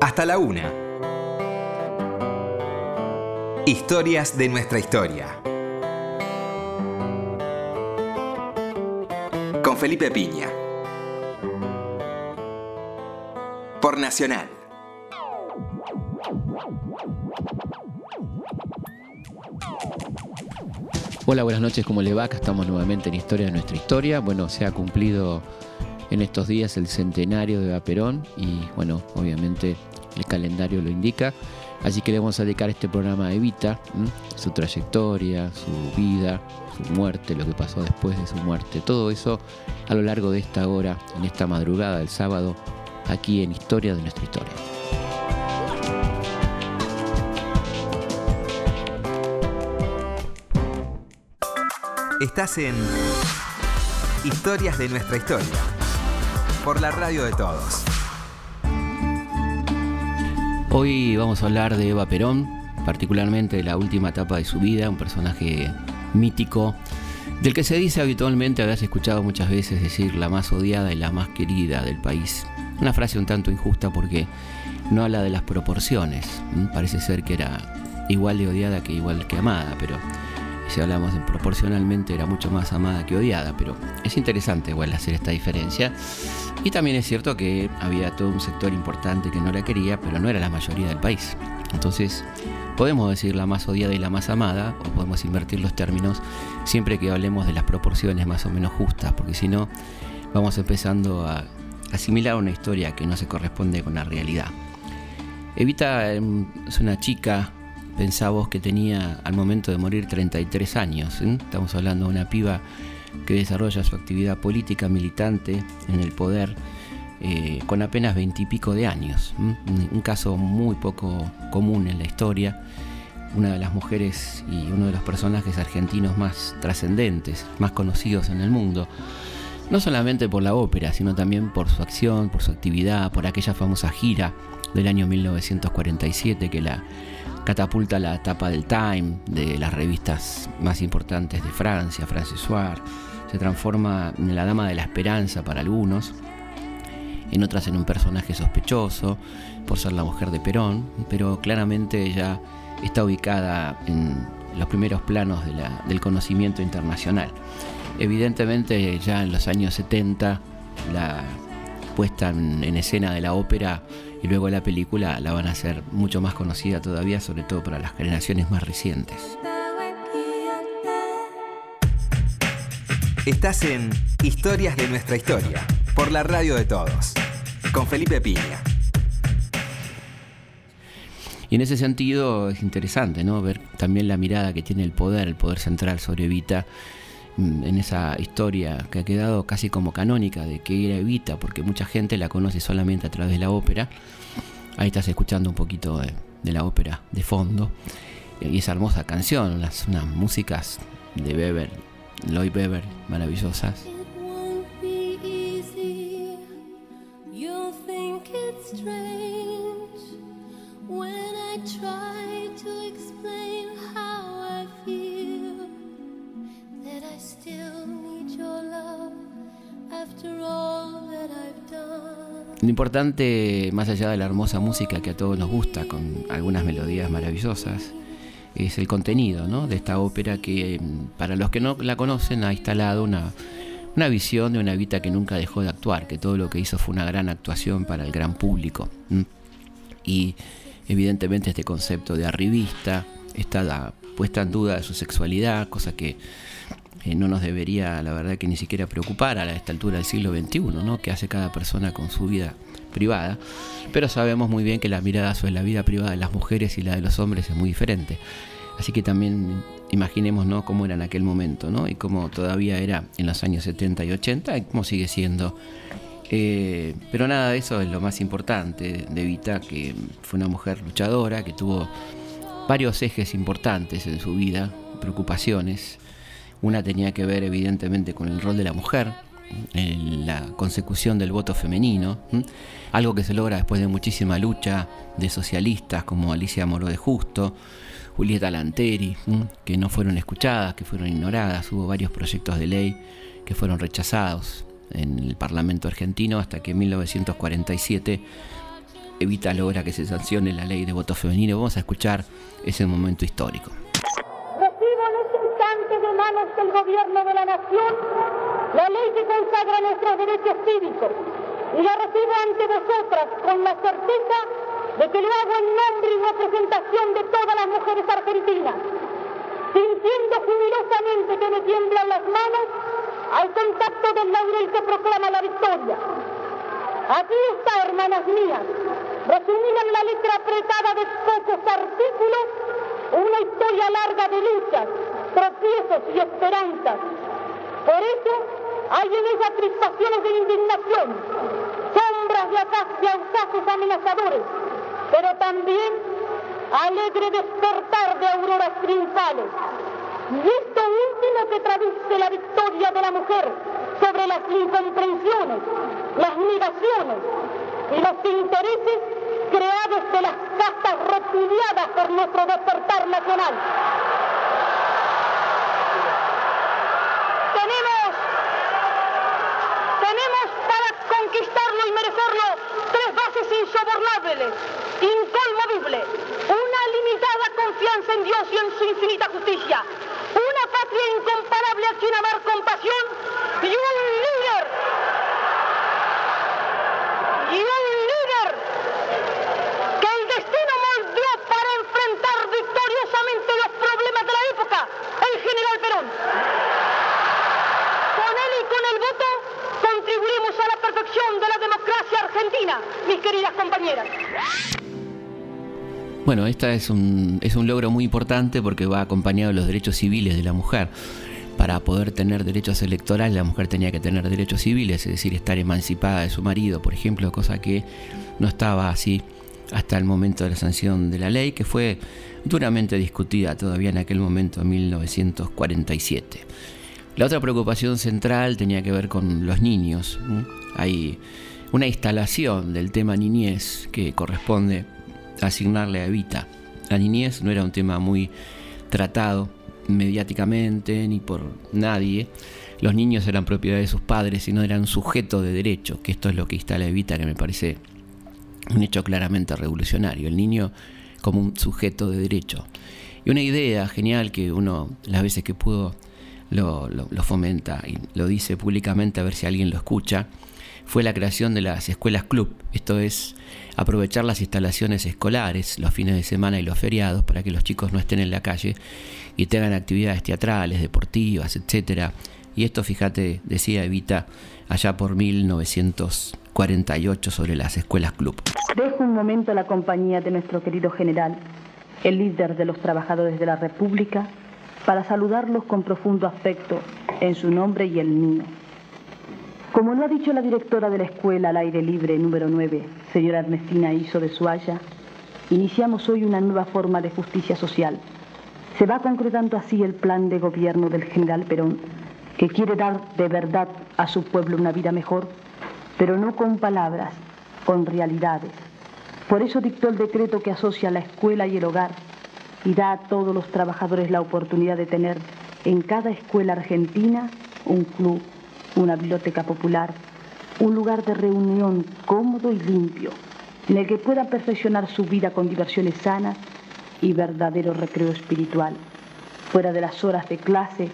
Hasta la una. Historias de nuestra historia. Con Felipe Piña. Por Nacional. Hola, buenas noches, ¿cómo le va? Acá estamos nuevamente en Historia de nuestra historia. Bueno, se ha cumplido en estos días el centenario de Vaperón y bueno, obviamente el calendario lo indica. Así que le vamos a dedicar este programa a Evita, su trayectoria, su vida, su muerte, lo que pasó después de su muerte, todo eso a lo largo de esta hora, en esta madrugada del sábado, aquí en Historia de nuestra historia. Estás en Historias de nuestra historia, por la radio de todos. Hoy vamos a hablar de Eva Perón, particularmente de la última etapa de su vida, un personaje mítico, del que se dice habitualmente, habrás escuchado muchas veces decir la más odiada y la más querida del país. Una frase un tanto injusta porque no habla de las proporciones. Parece ser que era igual de odiada que igual que amada, pero si hablamos proporcionalmente era mucho más amada que odiada, pero es interesante igual hacer esta diferencia. Y también es cierto que había todo un sector importante que no la quería, pero no era la mayoría del país. Entonces, podemos decir la más odiada y la más amada, o podemos invertir los términos siempre que hablemos de las proporciones más o menos justas, porque si no, vamos empezando a asimilar una historia que no se corresponde con la realidad. Evita em, es una chica pensaba que tenía al momento de morir 33 años. Estamos hablando de una piba que desarrolla su actividad política militante en el poder eh, con apenas 20 y pico de años. Un caso muy poco común en la historia. Una de las mujeres y uno de los personajes argentinos más trascendentes, más conocidos en el mundo. No solamente por la ópera, sino también por su acción, por su actividad, por aquella famosa gira del año 1947 que la catapulta la tapa del Time, de las revistas más importantes de Francia, Soir, se transforma en la dama de la esperanza para algunos, en otras en un personaje sospechoso por ser la mujer de Perón, pero claramente ella está ubicada en los primeros planos del conocimiento internacional. Evidentemente ya en los años 70 la puesta en escena de la ópera y luego la película la van a hacer mucho más conocida todavía, sobre todo para las generaciones más recientes. Estás en Historias de nuestra historia, por la radio de todos, con Felipe Piña. Y en ese sentido es interesante, ¿no? Ver también la mirada que tiene el poder, el poder central sobre Evita Mm, en esa historia que ha quedado casi como canónica de que era Evita, porque mucha gente la conoce solamente a través de la ópera. Ahí estás escuchando un poquito de, la ópera de fondo. Y esa hermosa canción, unas, unas músicas de Weber, Lloyd Weber, maravillosas. Lo importante, más allá de la hermosa música que a todos nos gusta, con algunas melodías maravillosas, es el contenido ¿no? de esta ópera que, para los que no la conocen, ha instalado una, una visión de una Evita que nunca dejó de actuar, que todo lo que hizo fue una gran actuación para el gran público. Y evidentemente este concepto de arribista está puesta en duda de su sexualidad, cosa que eh, no nos debería, la verdad, que ni siquiera preocupar a esta altura del siglo XXI, ¿no? que hace cada persona con su vida privada. Pero sabemos muy bien que la mirada sobre la vida privada de las mujeres y la de los hombres es muy diferente. Así que también imaginemos ¿no? cómo era en aquel momento ¿no? y cómo todavía era en los años 70 y 80 y cómo sigue siendo. Eh, pero nada de eso es lo más importante de Vita, que fue una mujer luchadora, que tuvo varios ejes importantes en su vida, preocupaciones, una tenía que ver evidentemente con el rol de la mujer, en la consecución del voto femenino, algo que se logra después de muchísima lucha de socialistas como Alicia Moro de Justo, Julieta Lanteri, que no fueron escuchadas, que fueron ignoradas, hubo varios proyectos de ley que fueron rechazados en el Parlamento argentino hasta que en 1947 Evita logra que se sancione la ley de voto femenino. Vamos a escuchar ese momento histórico. Manos del gobierno de la nación la ley que consagra nuestros derechos cívicos y la recibo ante vosotras con la certeza de que lo hago en nombre y representación de todas las mujeres argentinas, sintiendo jubilosamente que me tiemblan las manos al contacto del laurel que proclama la victoria. Aquí está, hermanas mías, resumida en la letra apretada de pocos artículos, una historia larga de luchas, tropiezos y esperanzas. Por eso hay en ella crispaciones de indignación, sombras de acasos amenazadores, pero también alegre despertar de auroras triunfales. Y esto último que traduce la victoria de la mujer sobre las incomprensiones, las negaciones y los intereses creados de las castas repudiadas por nuestro despertar nacional. Tenemos, tenemos para conquistarlo y merecerlo tres bases insobornables, incolmovibles, una limitada confianza en Dios y en su infinita justicia, una patria incomparable a quien amar con pasión y un líder. Y un líder que el destino moldeó para enfrentar victoriosamente los problemas de la época, el general Perón. Con él y con el voto contribuimos a la perfección de la democracia argentina, mis queridas compañeras. Bueno, esta es un, es un logro muy importante porque va acompañado de los derechos civiles de la mujer. Para poder tener derechos electorales, la mujer tenía que tener derechos civiles, es decir, estar emancipada de su marido, por ejemplo, cosa que no estaba así hasta el momento de la sanción de la ley, que fue duramente discutida todavía en aquel momento, en 1947. La otra preocupación central tenía que ver con los niños. Hay una instalación del tema niñez que corresponde asignarle a Evita. La niñez no era un tema muy tratado mediáticamente ni por nadie. Los niños eran propiedad de sus padres y no eran sujeto de derecho, que esto es lo que instala Evita, que me parece un hecho claramente revolucionario. El niño como un sujeto de derecho. Y una idea genial que uno, las veces que pudo, lo, lo, lo fomenta y lo dice públicamente a ver si alguien lo escucha, fue la creación de las escuelas club. Esto es aprovechar las instalaciones escolares los fines de semana y los feriados para que los chicos no estén en la calle y tengan actividades teatrales, deportivas, etcétera. Y esto, fíjate, decía Evita allá por 1948 sobre las escuelas club. Dejo un momento la compañía de nuestro querido general, el líder de los trabajadores de la República, para saludarlos con profundo afecto en su nombre y el mío. Como lo ha dicho la directora de la escuela al aire libre número 9, señora Ernestina Iso de Suaya, iniciamos hoy una nueva forma de justicia social. Se va concretando así el plan de gobierno del general Perón, que quiere dar de verdad a su pueblo una vida mejor, pero no con palabras, con realidades. Por eso dictó el decreto que asocia la escuela y el hogar y da a todos los trabajadores la oportunidad de tener en cada escuela argentina un club una biblioteca popular, un lugar de reunión cómodo y limpio, en el que puedan perfeccionar su vida con diversiones sanas y verdadero recreo espiritual. Fuera de las horas de clase,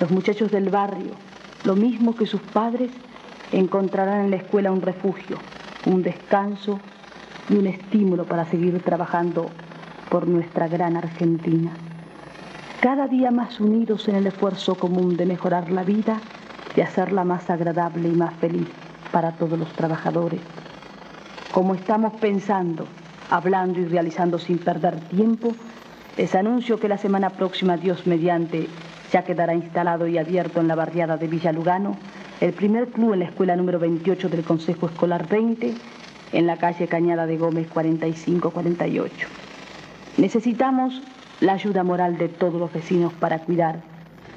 los muchachos del barrio, lo mismo que sus padres, encontrarán en la escuela un refugio, un descanso y un estímulo para seguir trabajando por nuestra gran Argentina. Cada día más unidos en el esfuerzo común de mejorar la vida y hacerla más agradable y más feliz para todos los trabajadores. Como estamos pensando, hablando y realizando sin perder tiempo, les anuncio que la semana próxima, Dios mediante, ya quedará instalado y abierto en la barriada de Villa Lugano el primer club en la escuela número 28 del Consejo Escolar 20, en la calle Cañada de Gómez 4548. Necesitamos la ayuda moral de todos los vecinos para cuidar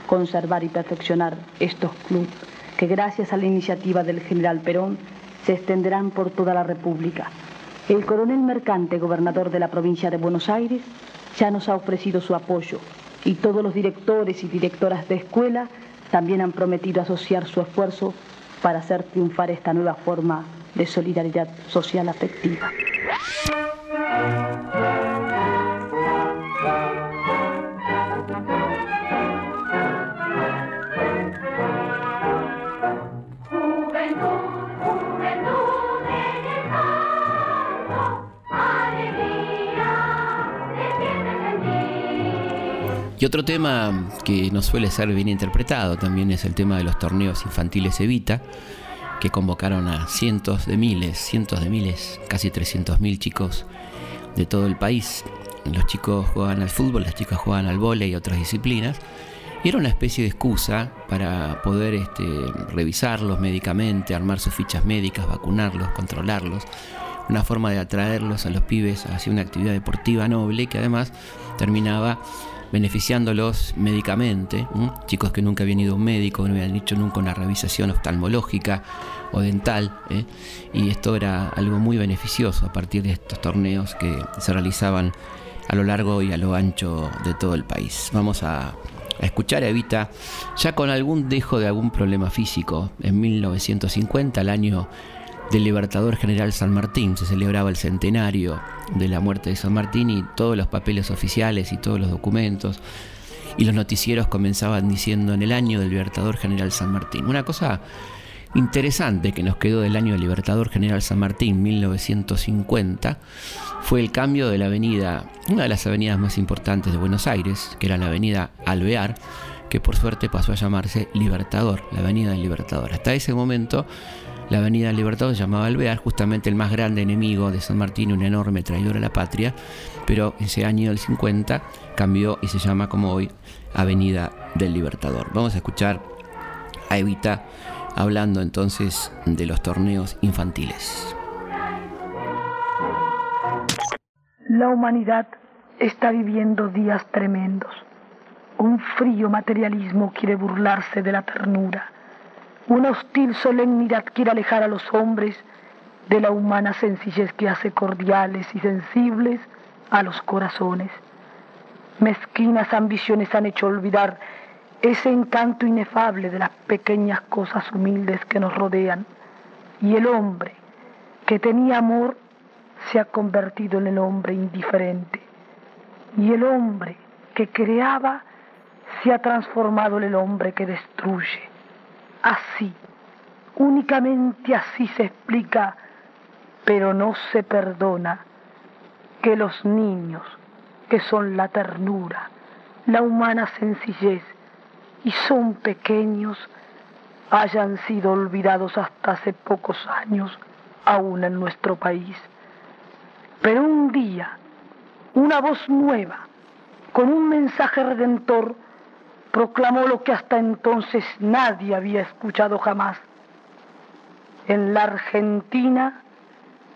conservar y perfeccionar estos clubes que gracias a la iniciativa del general Perón se extenderán por toda la República. El coronel Mercante, gobernador de la provincia de Buenos Aires, ya nos ha ofrecido su apoyo y todos los directores y directoras de escuela también han prometido asociar su esfuerzo para hacer triunfar esta nueva forma de solidaridad social afectiva. Y otro tema que no suele ser bien interpretado también es el tema de los torneos infantiles Evita, que convocaron a cientos de miles, cientos de miles, casi 300.000 chicos de todo el país. Los chicos jugaban al fútbol, las chicas jugaban al vóley y otras disciplinas. Y era una especie de excusa para poder este, revisarlos médicamente, armar sus fichas médicas, vacunarlos, controlarlos. Una forma de atraerlos a los pibes hacia una actividad deportiva noble que además terminaba beneficiándolos médicamente, chicos que nunca habían ido a un médico, no habían hecho nunca una revisación oftalmológica o dental, ¿eh? y esto era algo muy beneficioso a partir de estos torneos que se realizaban a lo largo y a lo ancho de todo el país. Vamos a, a escuchar a Evita ya con algún dejo de algún problema físico. En 1950, el año del Libertador General San Martín. Se celebraba el centenario de la muerte de San Martín y todos los papeles oficiales y todos los documentos y los noticieros comenzaban diciendo en el año del Libertador General San Martín. Una cosa interesante que nos quedó del año del Libertador General San Martín 1950 fue el cambio de la avenida, una de las avenidas más importantes de Buenos Aires, que era la avenida Alvear, que por suerte pasó a llamarse Libertador, la avenida del Libertador. Hasta ese momento la Avenida Libertador se llamaba Alvear, justamente el más grande enemigo de San Martín, un enorme traidor a la patria, pero ese año del 50 cambió y se llama como hoy Avenida del Libertador. Vamos a escuchar a Evita hablando entonces de los torneos infantiles. La humanidad está viviendo días tremendos. Un frío materialismo quiere burlarse de la ternura una hostil solemnidad quiere alejar a los hombres de la humana sencillez que hace cordiales y sensibles a los corazones. Mezquinas ambiciones han hecho olvidar ese encanto inefable de las pequeñas cosas humildes que nos rodean. Y el hombre que tenía amor se ha convertido en el hombre indiferente. Y el hombre que creaba se ha transformado en el hombre que destruye. Así, únicamente así se explica, pero no se perdona que los niños, que son la ternura, la humana sencillez, y son pequeños, hayan sido olvidados hasta hace pocos años, aún en nuestro país. Pero un día, una voz nueva, con un mensaje redentor, proclamó lo que hasta entonces nadie había escuchado jamás. En la Argentina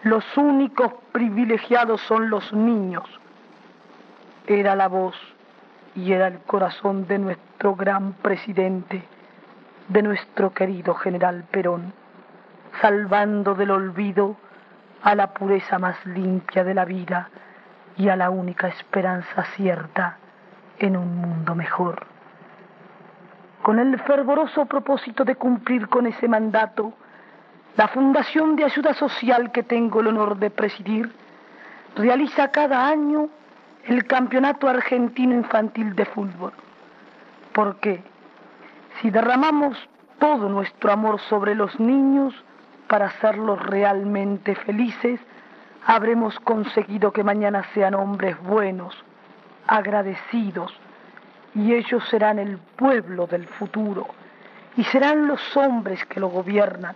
los únicos privilegiados son los niños. Era la voz y era el corazón de nuestro gran presidente, de nuestro querido general Perón, salvando del olvido a la pureza más limpia de la vida y a la única esperanza cierta en un mundo mejor con el fervoroso propósito de cumplir con ese mandato, la Fundación de Ayuda Social que tengo el honor de presidir realiza cada año el Campeonato Argentino Infantil de Fútbol. Porque si derramamos todo nuestro amor sobre los niños para hacerlos realmente felices, habremos conseguido que mañana sean hombres buenos, agradecidos, y ellos serán el pueblo del futuro y serán los hombres que lo gobiernan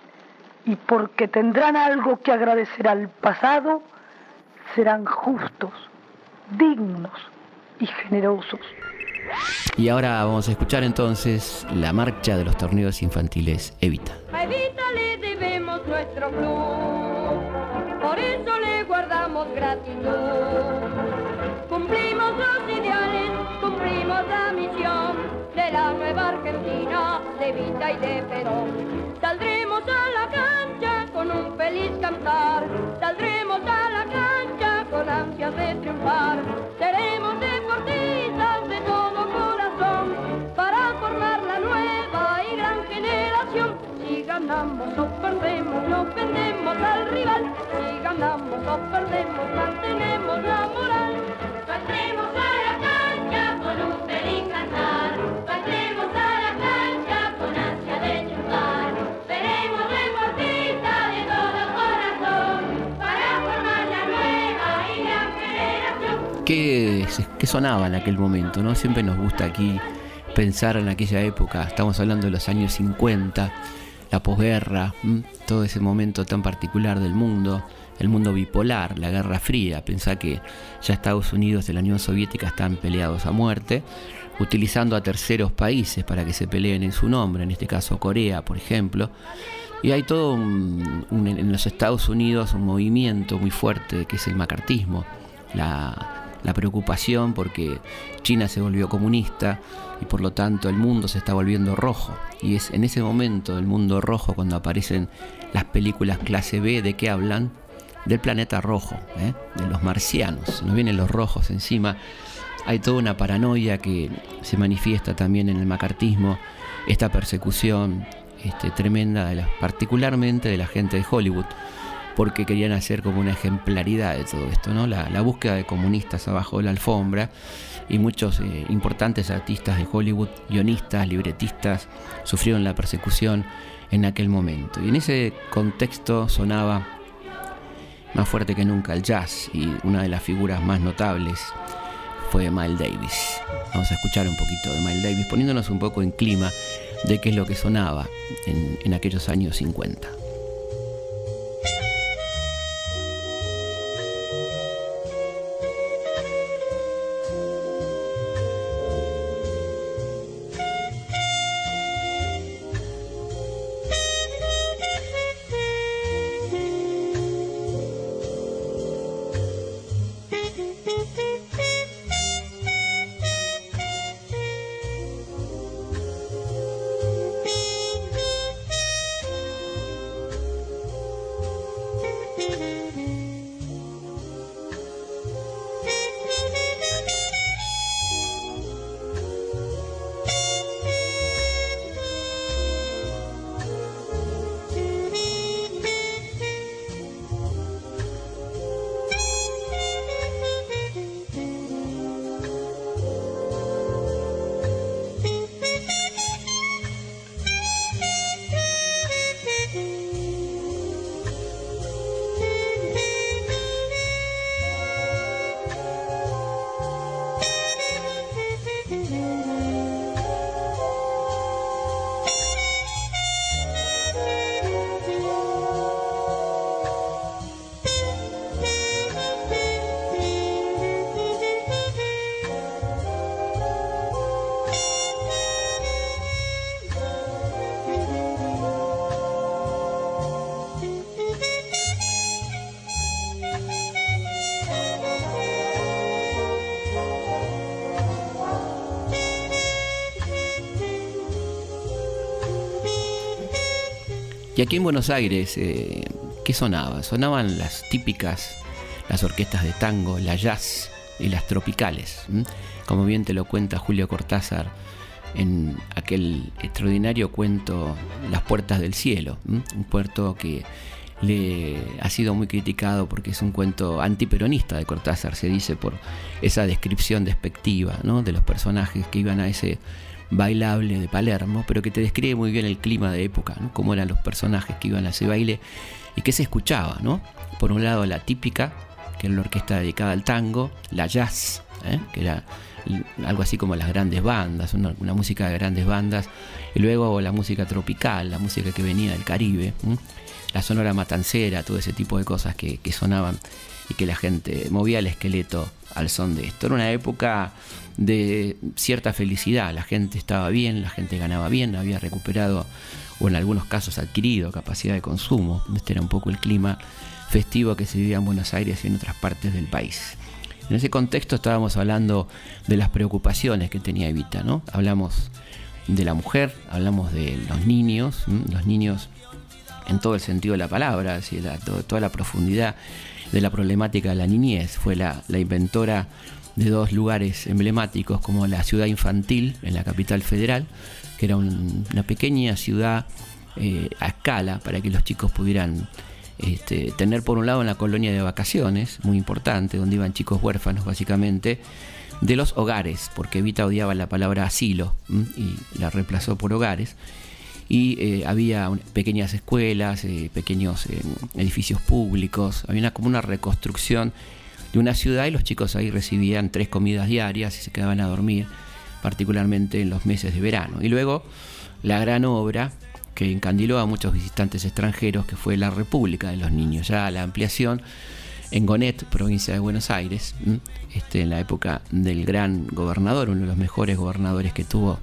y porque tendrán algo que agradecer al pasado, serán justos, dignos y generosos. Y ahora vamos a escuchar entonces la marcha de los torneos infantiles Evita. A Evita le debemos nuestro club, por eso le guardamos gratitud. Argentina, de Vita y de Perón. Saldremos a la cancha con un feliz cantar, saldremos a la cancha con ansias de triunfar. Seremos deportistas de todo corazón para formar la nueva y gran generación. Si ganamos o perdemos, no perdemos al rival. Si ganamos no perdemos, mantenemos la moral. Saldremos a ¿Qué, qué sonaba en aquel momento? ¿no? Siempre nos gusta aquí pensar en aquella época. Estamos hablando de los años 50, la posguerra, todo ese momento tan particular del mundo, el mundo bipolar, la Guerra Fría. Pensá que ya Estados Unidos y la Unión Soviética están peleados a muerte, utilizando a terceros países para que se peleen en su nombre, en este caso Corea, por ejemplo. Y hay todo un- en los Estados Unidos un movimiento muy fuerte que es el macartismo, la preocupación porque China se volvió comunista y por lo tanto el mundo se está volviendo rojo. Y es en ese momento del mundo rojo cuando aparecen las películas clase B de qué hablan del planeta rojo, ¿eh? de los marcianos. Nos vienen los rojos encima. Hay toda una paranoia que se manifiesta también en el macartismo, esta persecución este, tremenda, de la- particularmente de la gente de Hollywood, porque querían hacer como una ejemplaridad de todo esto, ¿no? La, búsqueda de comunistas abajo de la alfombra y muchos eh, importantes artistas de Hollywood, guionistas, libretistas, sufrieron la persecución en aquel momento. Y en ese contexto sonaba más fuerte que nunca el jazz y una de las figuras más notables fue Miles Davis. Vamos a escuchar un poquito de Miles Davis poniéndonos un poco en clima de qué es lo que sonaba en, en aquellos años 50. Aquí en Buenos Aires, eh, ¿qué sonaba? Sonaban las típicas, las orquestas de tango, la jazz y las tropicales. Como bien te lo cuenta Julio Cortázar en aquel extraordinario cuento Las Puertas del Cielo, un puerto que le ha sido muy criticado porque es un cuento antiperonista de Cortázar, se dice por esa descripción despectiva ¿no? de los personajes que iban a ese bailable de Palermo, pero que te describe muy bien el clima de época, ¿no? cómo eran los personajes que iban a ese baile y qué se escuchaba, ¿no? Por un lado la típica, que era la orquesta dedicada al tango, la jazz, ¿eh? que era algo así como las grandes bandas, una, música de grandes bandas, y luego la música tropical, la música que venía del Caribe, la sonora matancera, todo ese tipo de cosas que sonaban y que la gente movía el esqueleto al son de esto. Era una época de cierta felicidad, la gente estaba bien, la gente ganaba bien, había recuperado o en algunos casos adquirido capacidad de consumo. Este era un poco el clima festivo que se vivía en Buenos Aires y en otras partes del país. En ese contexto estábamos hablando de las preocupaciones que tenía Evita, ¿no? Hablamos de la mujer, hablamos de los niños, los niños en todo el sentido de la palabra, así, la- to- toda la profundidad de la problemática de la niñez. Fue la, la inventora de dos lugares emblemáticos como la ciudad infantil en la capital federal, que era un- una pequeña ciudad eh, a escala para que los chicos pudieran este, tener por un lado una colonia de vacaciones, muy importante, donde iban chicos huérfanos básicamente, de los hogares, porque Evita odiaba la palabra asilo y la reemplazó por hogares. Y eh, había pequeñas escuelas, eh, pequeños eh, edificios públicos, había una, como una reconstrucción de una ciudad y los chicos ahí recibían tres comidas diarias y se quedaban a dormir, particularmente en los meses de verano. Y luego la gran obra que encandiló a muchos visitantes extranjeros, que fue la República de los Niños, ya la ampliación en Gonet, provincia de Buenos Aires, este, en la época del gran gobernador, uno de los mejores gobernadores que tuvo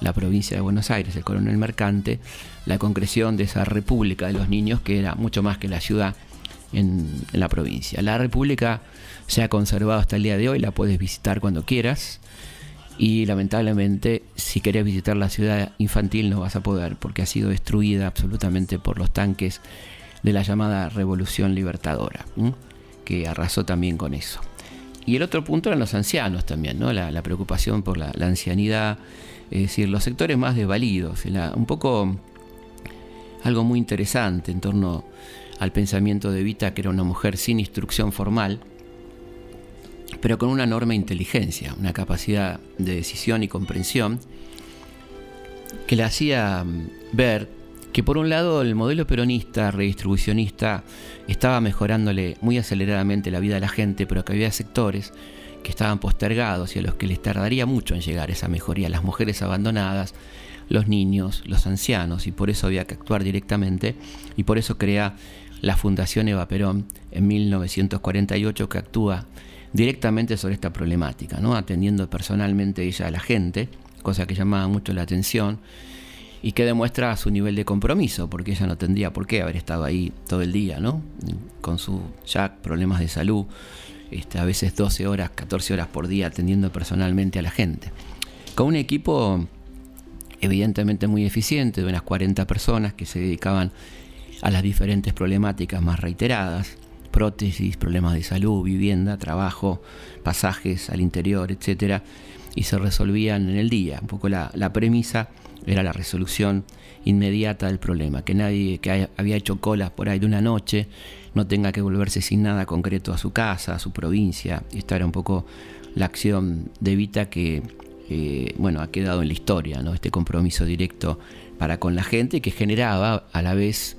la provincia de Buenos Aires, el coronel Mercante, la concreción de esa República de los Niños, que era mucho más que la ciudad en, la provincia. La República se ha conservado hasta el día de hoy, la puedes visitar cuando quieras y lamentablemente si querés visitar la ciudad infantil no vas a poder porque ha sido destruida absolutamente por los tanques de la llamada Revolución Libertadora, que arrasó también con eso. Y el otro punto eran los ancianos también, ¿no? la, preocupación por la, ancianidad, es decir, los sectores más desvalidos, un poco algo muy interesante en torno al pensamiento de Vita, que era una mujer sin instrucción formal, pero con una enorme inteligencia, una capacidad de decisión y comprensión que le hacía mm, ver que por un lado el modelo peronista, redistribucionista, estaba mejorándole muy aceleradamente la vida de la gente, pero que había sectores estaban postergados y a los que les tardaría mucho en llegar esa mejoría, las mujeres abandonadas, los niños, los ancianos, y por eso había que actuar directamente, y por eso crea la Fundación Eva Perón en 1948 que actúa directamente sobre esta problemática, ¿no? atendiendo personalmente ella a la gente, cosa que llamaba mucho la atención y que demuestra su nivel de compromiso, porque ella no tendría por qué haber estado ahí todo el día, ¿no? con sus ya problemas de salud, este, a veces 12 horas, 14 horas por día atendiendo personalmente a la gente. Con un equipo evidentemente muy eficiente, de unas 40 personas que se dedicaban a las diferentes problemáticas más reiteradas, prótesis, problemas de salud, vivienda, trabajo, pasajes al interior, etcétera, y se resolvían en el día. Un poco la, premisa era la resolución inmediata del problema, que nadie que había hecho colas por ahí de una noche no tenga que volverse sin nada concreto a su casa, a su provincia. Esta era un poco la acción de Vita que eh, bueno, ha quedado en la historia, ¿no? este compromiso directo para con la gente que generaba a la vez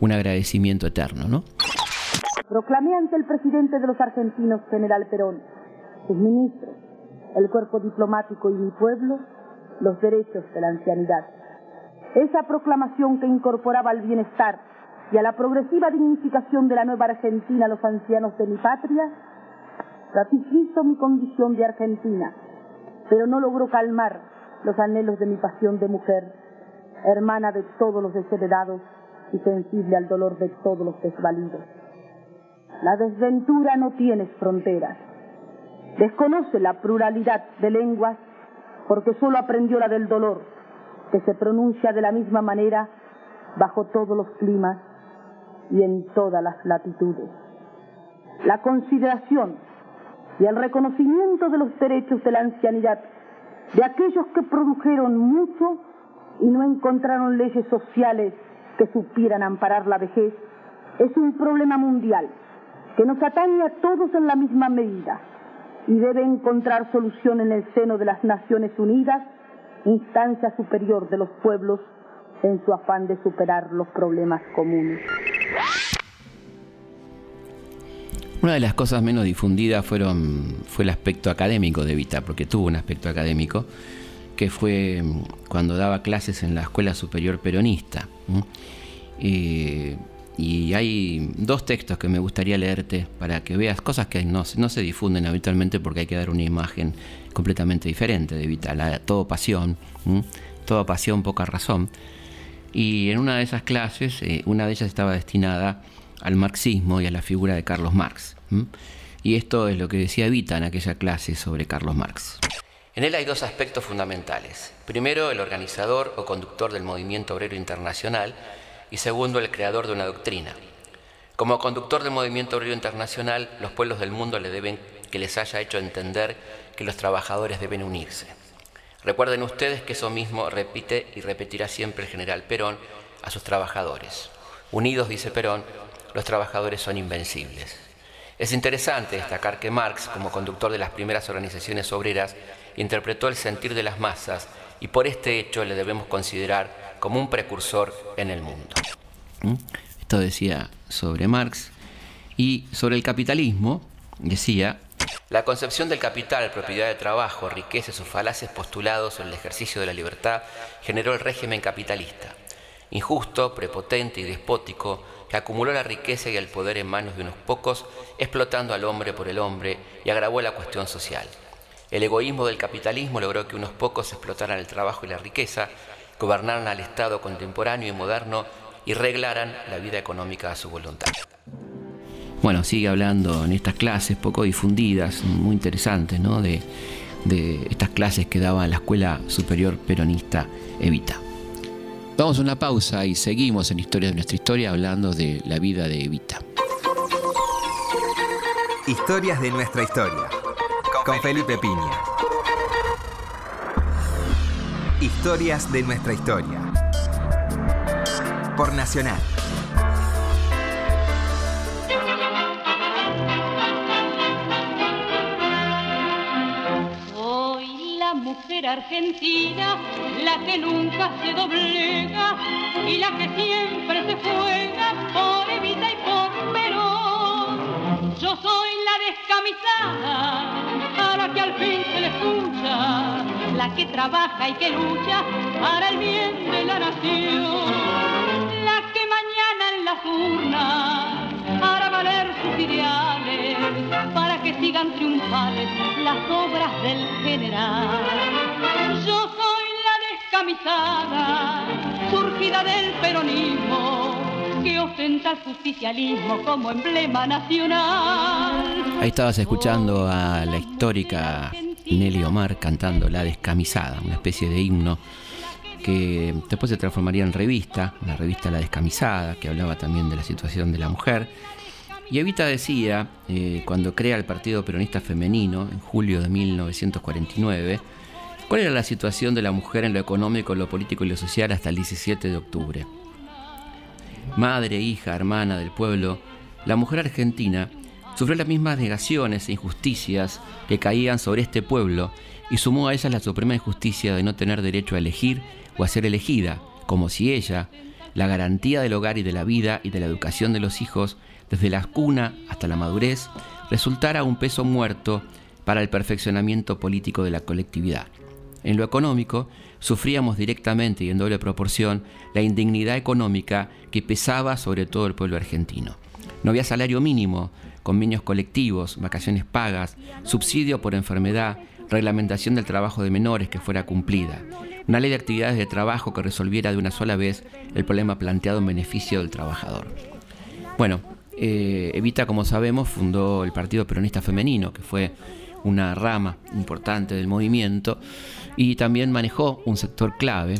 un agradecimiento eterno. ¿no? Proclamé ante el presidente de los argentinos, general Perón, sus ministros, el cuerpo diplomático y mi pueblo, los derechos de la ancianidad. Esa proclamación que incorporaba al bienestar y a la progresiva dignificación de la nueva Argentina a los ancianos de mi patria, ratificó mi condición de argentina, pero no logró calmar los anhelos de mi pasión de mujer, hermana de todos los desheredados y sensible al dolor de todos los desvalidos. La desventura no tiene fronteras. Desconoce la pluralidad de lenguas porque solo aprendió la del dolor, que se pronuncia de la misma manera bajo todos los climas y en todas las latitudes. La consideración y el reconocimiento de los derechos de la ancianidad de aquellos que produjeron mucho y no encontraron leyes sociales que supieran amparar la vejez es un problema mundial que nos atañe a todos en la misma medida y debe encontrar solución en el seno de las Naciones Unidas, instancia superior de los pueblos en su afán de superar los problemas comunes. Una de las cosas menos difundidas fueron, fue el aspecto académico de Vita, porque tuvo un aspecto académico, que fue cuando daba clases en la Escuela Superior Peronista. Y hay dos textos que me gustaría leerte para que veas cosas que no, se difunden habitualmente porque hay que dar una imagen completamente diferente de Vital. Todo pasión, toda pasión, poca razón. Y en una de esas clases, eh, una de ellas estaba destinada al marxismo y a la figura de Carlos Marx. Y esto es lo que decía Vita en aquella clase sobre Carlos Marx. En él hay dos aspectos fundamentales. Primero, el organizador o conductor del movimiento obrero internacional y segundo, el creador de una doctrina. Como conductor del movimiento obrero internacional, los pueblos del mundo le deben que les haya hecho entender que los trabajadores deben unirse. Recuerden ustedes que eso mismo repite y repetirá siempre el general Perón a sus trabajadores. Unidos, dice Perón, los trabajadores son invencibles. Es interesante destacar que Marx, como conductor de las primeras organizaciones obreras, interpretó el sentir de las masas y por este hecho le debemos considerar como un precursor en el mundo. ¿Mm? Esto decía sobre Marx y sobre el capitalismo, decía, la concepción del capital, propiedad de trabajo, riqueza y sus falaces postulados en el ejercicio de la libertad generó el régimen capitalista, injusto, prepotente y despótico, que acumuló la riqueza y el poder en manos de unos pocos, explotando al hombre por el hombre y agravó la cuestión social. El egoísmo del capitalismo logró que unos pocos explotaran el trabajo y la riqueza, gobernaran al Estado contemporáneo y moderno y reglaran la vida económica a su voluntad. Bueno, sigue hablando en estas clases poco difundidas, muy interesantes, ¿no? De, de estas clases que daba la Escuela Superior Peronista Evita. Vamos a una pausa y seguimos en Historia de nuestra historia hablando de la vida de Evita. Historias de nuestra historia. Con Felipe Piña. Historias de nuestra historia. Por Nacional. mujer argentina, la que nunca se doblega y la que siempre se juega por Evita y por Perón. Yo soy la descamisada, a la que al fin se le escucha, la que trabaja y que lucha para el bien de la nación, la que mañana en las urnas hará valer sus ideales para que sigan triunfales las obras del general. Yo soy la descamisada, surgida del peronismo, que ostenta el justicialismo como emblema nacional. Ahí estabas escuchando a la histórica Nelly Omar cantando La Descamisada, una especie de himno que después se transformaría en revista, la revista La Descamisada, que hablaba también de la situación de la mujer y Evita decía, eh, cuando crea el Partido Peronista Femenino, en julio de 1949, cuál era la situación de la mujer en lo económico, lo político y lo social hasta el 17 de octubre. Madre, hija, hermana del pueblo, la mujer argentina sufrió las mismas negaciones e injusticias que caían sobre este pueblo y sumó a ellas la suprema injusticia de no tener derecho a elegir o a ser elegida, como si ella, la garantía del hogar y de la vida y de la educación de los hijos, desde la cuna hasta la madurez, resultara un peso muerto para el perfeccionamiento político de la colectividad. En lo económico, sufríamos directamente y en doble proporción la indignidad económica que pesaba sobre todo el pueblo argentino. No había salario mínimo, convenios colectivos, vacaciones pagas, subsidio por enfermedad, reglamentación del trabajo de menores que fuera cumplida, una ley de actividades de trabajo que resolviera de una sola vez el problema planteado en beneficio del trabajador. Bueno, eh, Evita, como sabemos, fundó el Partido Peronista Femenino, que fue una rama importante del movimiento, y también manejó un sector clave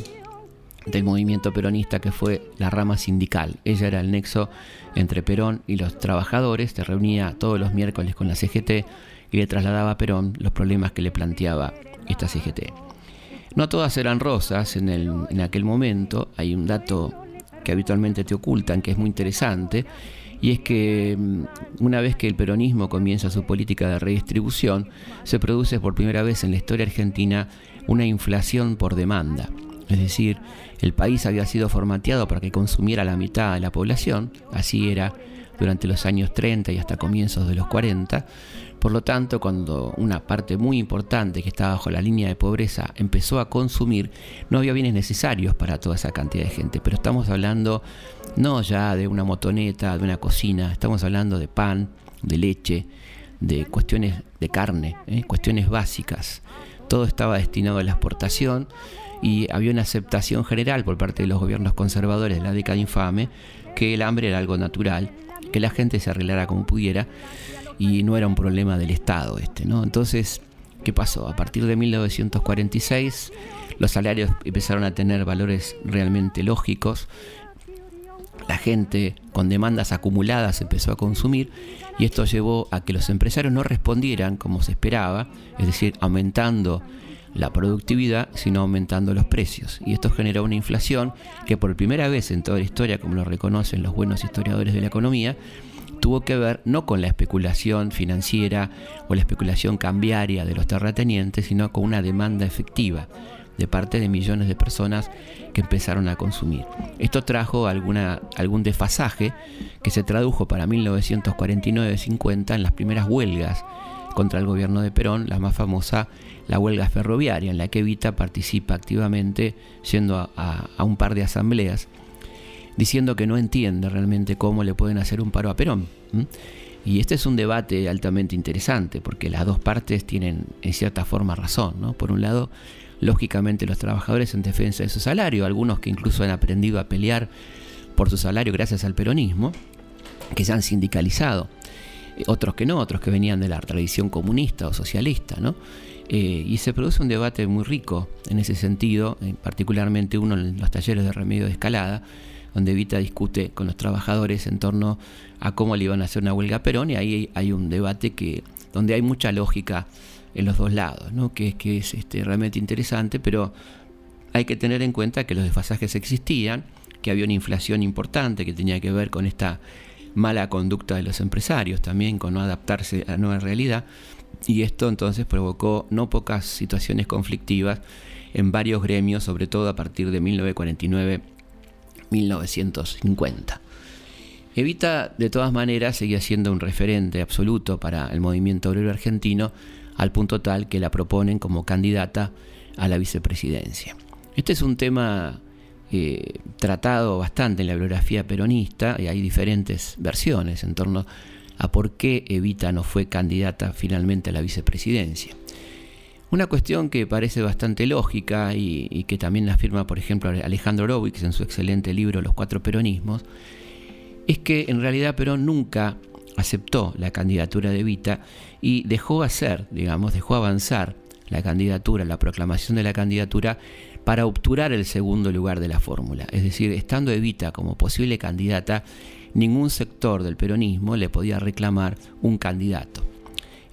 del movimiento peronista que fue la rama sindical. Ella era el nexo entre Perón y los trabajadores, se reunía todos los miércoles con la CGT y le trasladaba a Perón los problemas que le planteaba esta CGT. No todas eran rosas en, en aquel momento, hay un dato que habitualmente te ocultan que es muy interesante, y es que mm, una vez que el peronismo comienza su política de redistribución, se produce por primera vez en la historia argentina una inflación por demanda. Es decir, el país había sido formateado para que consumiera la mitad de la población, así era durante los años 30 y hasta comienzos de los 40. Por lo tanto, cuando una parte muy importante que estaba bajo la línea de pobreza empezó a consumir, no había bienes necesarios para toda esa cantidad de gente. Pero estamos hablando no ya de una motoneta, de una cocina, estamos hablando de pan, de leche, de cuestiones de carne, ¿eh? cuestiones básicas. Todo estaba destinado a la exportación y había una aceptación general por parte de los gobiernos conservadores de la década infame que el hambre era algo natural que la gente se arreglara como pudiera y no era un problema del Estado este, ¿no? Entonces, ¿qué pasó? A partir de 1946 los salarios empezaron a tener valores realmente lógicos, la gente con demandas acumuladas empezó a consumir y esto llevó a que los empresarios no respondieran como se esperaba, es decir, aumentando la productividad, sino aumentando los precios. Y esto generó una inflación que por primera vez en toda la historia, como lo reconocen los buenos historiadores de la economía, tuvo que ver no con la especulación financiera o la especulación cambiaria de los terratenientes, sino con una demanda efectiva de parte de millones de personas que empezaron a consumir. Esto trajo alguna, algún desfasaje que se tradujo para 1949-50 en las primeras huelgas contra el gobierno de Perón, la más famosa, la huelga ferroviaria, en la que Evita participa activamente yendo a, un par de asambleas, diciendo que no entiende realmente cómo le pueden hacer un paro a Perón. Y este es un debate altamente interesante, porque las dos partes tienen en cierta forma razón. Por un lado, lógicamente los trabajadores en defensa de su salario, algunos que incluso han aprendido a pelear por su salario gracias al peronismo, que se han sindicalizado otros que no, otros que venían de la tradición comunista o socialista, ¿no? Eh, y se produce un debate muy rico en ese sentido, eh, particularmente uno en los talleres de remedio de escalada, donde Vita discute con los trabajadores en torno a cómo le iban a hacer una huelga a Perón, y ahí hay un debate que, donde hay mucha lógica en los dos lados, ¿no? que, que es este, realmente interesante, pero hay que tener en cuenta que los desfasajes existían, que había una inflación importante que tenía que ver con esta mala conducta de los empresarios, también con no adaptarse a la nueva realidad, y esto entonces provocó no pocas situaciones conflictivas en varios gremios, sobre todo a partir de 1949-1950. Evita, de todas maneras, seguía siendo un referente absoluto para el movimiento obrero argentino, al punto tal que la proponen como candidata a la vicepresidencia. Este es un tema eh, tratado bastante en la bibliografía peronista y hay diferentes versiones en torno a por qué Evita no fue candidata finalmente a la vicepresidencia. Una cuestión que parece bastante lógica y, que también afirma, por ejemplo, Alejandro Horowitz en su excelente libro Los Cuatro Peronismos, es que en realidad Perón nunca aceptó la candidatura de Evita y dejó hacer, digamos, dejó avanzar la candidatura, la proclamación de la candidatura para obturar el segundo lugar de la fórmula. Es decir, estando Evita como posible candidata, ningún sector del peronismo le podía reclamar un candidato.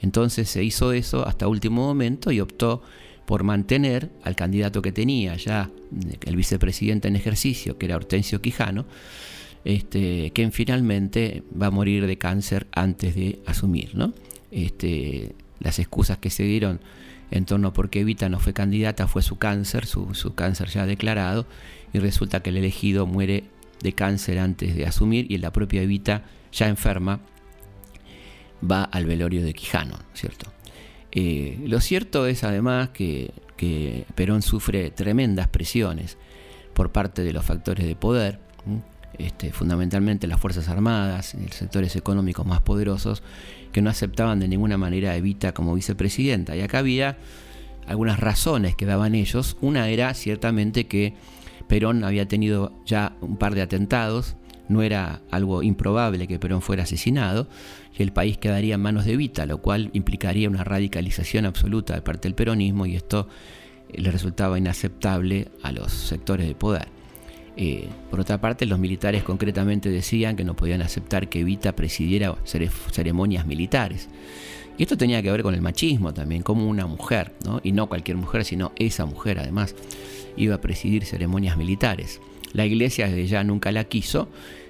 Entonces se hizo eso hasta último momento y optó por mantener al candidato que tenía ya el vicepresidente en ejercicio, que era Hortensio Quijano, este, quien finalmente va a morir de cáncer antes de asumir. ¿no? Este, las excusas que se dieron en torno a por qué Evita no fue candidata fue su cáncer, su, cáncer ya declarado, y resulta que el elegido muere de cáncer antes de asumir y la propia Evita, ya enferma, va al velorio de Quijano, ¿cierto? Eh, lo cierto es además que, Perón sufre tremendas presiones por parte de los factores de poder, este, fundamentalmente las Fuerzas Armadas, los sectores económicos más poderosos, que no aceptaban de ninguna manera a Evita como vicepresidenta. Y acá había algunas razones que daban ellos. Una era ciertamente que Perón había tenido ya un par de atentados, no era algo improbable que Perón fuera asesinado, y el país quedaría en manos de Evita, lo cual implicaría una radicalización absoluta de parte del peronismo y esto le resultaba inaceptable a los sectores de poder. Eh, por otra parte, los militares concretamente decían que no podían aceptar que Evita presidiera ceremonias militares. Y esto tenía que ver con el machismo también, como una mujer, y no cualquier mujer, sino esa mujer además, iba a presidir ceremonias militares. La iglesia desde ya nunca la quiso,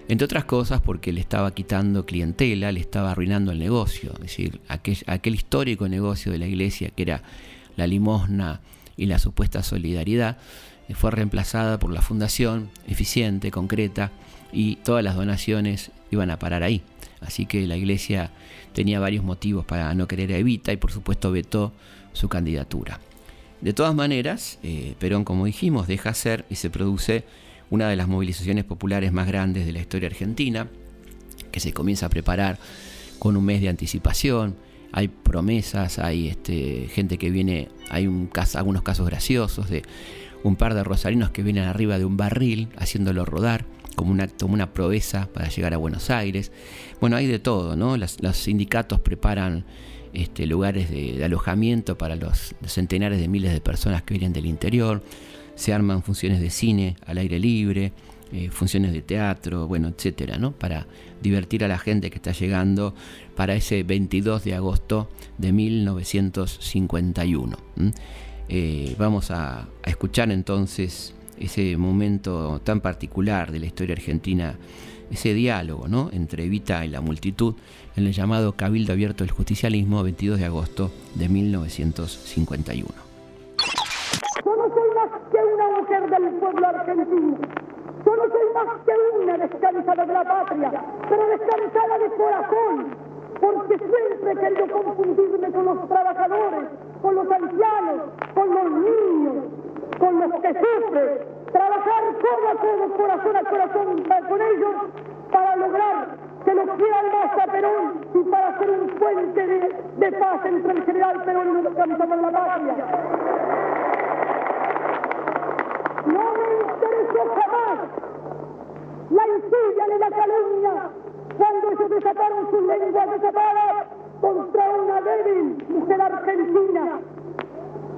entre otras cosas porque le estaba quitando clientela, le estaba arruinando el negocio, es decir, aquel histórico negocio de la iglesia que era la limosna y la supuesta solidaridad, fue reemplazada por la fundación, eficiente, concreta, y todas las donaciones iban a parar ahí. Así que la iglesia tenía varios motivos para no querer a Evita y por supuesto vetó su candidatura. De todas maneras, eh, Perón, como dijimos, deja hacer y se produce una de las movilizaciones populares más grandes de la historia argentina, que se comienza a preparar con un mes de anticipación. Hay promesas, hay este, gente que viene, hay un, algunos casos graciosos de un par de rosarinos que vienen arriba de un barril haciéndolo rodar como un acto, una proeza para llegar a Buenos Aires. Bueno, hay de todo, ¿no? los sindicatos preparan este, lugares de, alojamiento para los, centenares de miles de personas que vienen del interior, se arman funciones de cine al aire libre, eh, funciones de teatro, bueno, etcétera, ¿no? Para divertir a la gente que está llegando para ese 22 de agosto de 1951. Eh, vamos a, a escuchar entonces ese momento tan particular de la historia argentina, ese diálogo ¿no? entre Evita y la multitud en el llamado Cabildo Abierto del Justicialismo 22 de agosto de 1951. Yo no soy más que una mujer del pueblo argentino. Yo no soy más que una descansada de la patria, pero descansada de corazón, porque siempre he querido confundirme con los trabajadores, con los ancianos, con los niños, con los que sufren, trabajar codo a codo, corazón a corazón con ellos para lograr que los quieran más a Perón y para ser un puente de, paz entre el general Perón y los capitanes de la patria. No me interesó jamás la insidia ni la calumnia cuando ellos desataron sus lenguas desatadas contra una débil mujer argentina.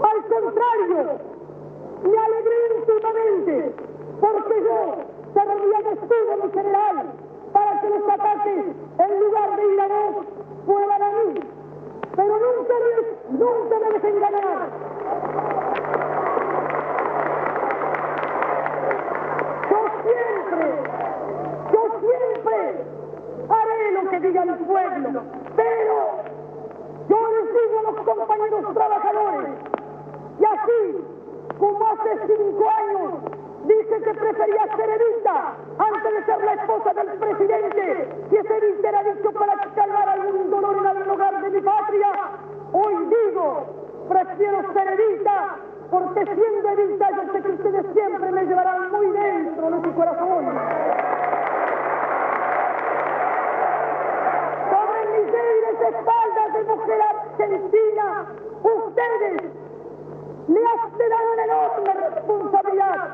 Al contrario, me alegré íntimamente porque yo servía de escudo mi general para que los ataques, en lugar de ir a vos, fueran a mí. Pero nunca me, nunca me dejen. Yo siempre, yo siempre haré lo que diga el pueblo, pero yo les digo a los compañeros trabajadores, y así como hace cinco años dice que prefería ser Evita antes de ser la esposa del presidente, y ese Evita era dicho para calmar algún dolor en algún hogar de mi patria, hoy digo, prefiero ser Evita, porque siendo Evita yo sé que ustedes siempre me llevarán muy dentro de su corazón. Espaldas de mujer argentina, ustedes me dan una enorme responsabilidad.